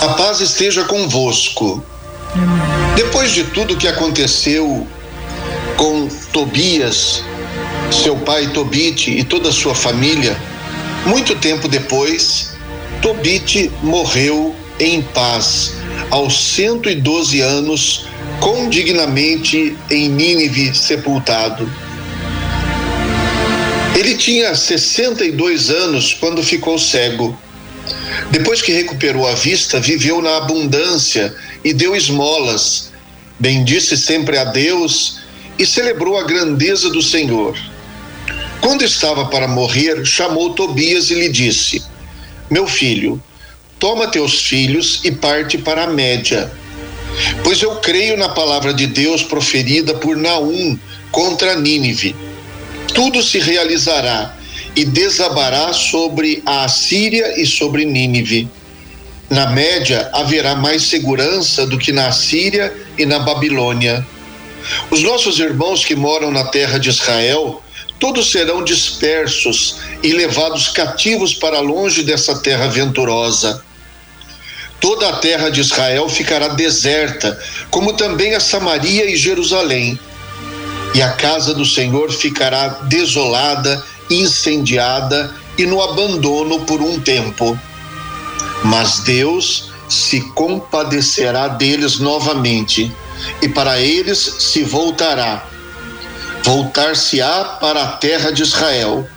A paz esteja convosco. Depois de tudo que aconteceu com Tobias, seu pai Tobite e toda a sua família, muito tempo depois, Tobite morreu em paz, aos 112 anos, condignamente em Nínive sepultado. Ele tinha 62 anos quando ficou cego. Depois que recuperou a vista, viveu na abundância e deu esmolas. Bendisse sempre a Deus e celebrou a grandeza do Senhor. Quando estava para morrer, chamou Tobias e lhe disse: Meu filho, toma teus filhos e parte para a Média. Pois eu creio na palavra de Deus proferida por Naum contra Nínive. Tudo se realizará e desabará sobre a Assíria e sobre Nínive. Na média, haverá mais segurança do que na Assíria e na Babilônia. Os nossos irmãos que moram na terra de Israel, todos serão dispersos e levados cativos para longe dessa terra venturosa. Toda a terra de Israel ficará deserta, como também a Samaria e Jerusalém. E a casa do Senhor ficará desolada incendiada e no abandono por um tempo. Mas Deus se compadecerá deles novamente e para eles se voltará. Voltar-se-á para a terra de Israel.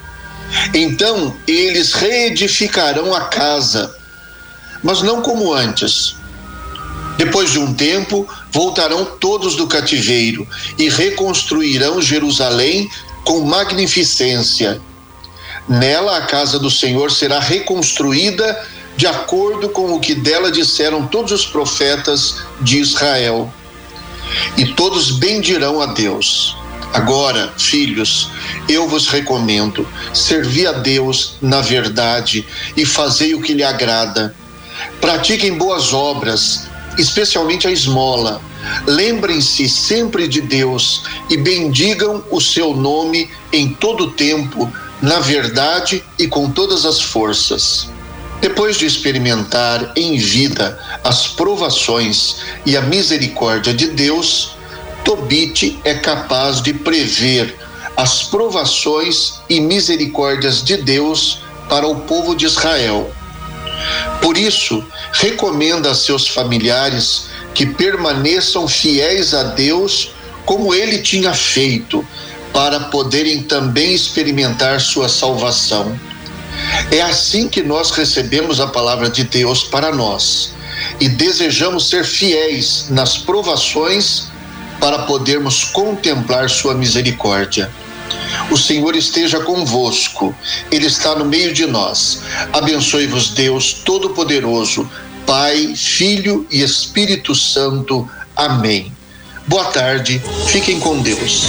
Então eles reedificarão a casa, mas não como antes. Depois de um tempo, voltarão todos do cativeiro e reconstruirão Jerusalém com magnificência. Nela a casa do Senhor será reconstruída de acordo com o que dela disseram todos os profetas de Israel. E todos bendirão a Deus. Agora, filhos, eu vos recomendo: servi a Deus na verdade e fazei o que lhe agrada. Pratiquem boas obras, especialmente a esmola Lembrem-se sempre de Deus e bendigam o seu nome em todo tempo, na verdade e com todas as forças. Depois de experimentar em vida as provações e a misericórdia de Deus, Tobite é capaz de prever as provações e misericórdias de Deus para o povo de Israel. Por isso, recomenda a seus familiares que permaneçam fiéis a Deus como ele tinha feito, para poderem também experimentar sua salvação. É assim que nós recebemos a palavra de Deus para nós e desejamos ser fiéis nas provações para podermos contemplar sua misericórdia. O Senhor esteja convosco, Ele está no meio de nós. Abençoe-vos, Deus Todo-Poderoso, Pai, Filho e Espírito Santo. Amém. Boa tarde, fiquem com Deus.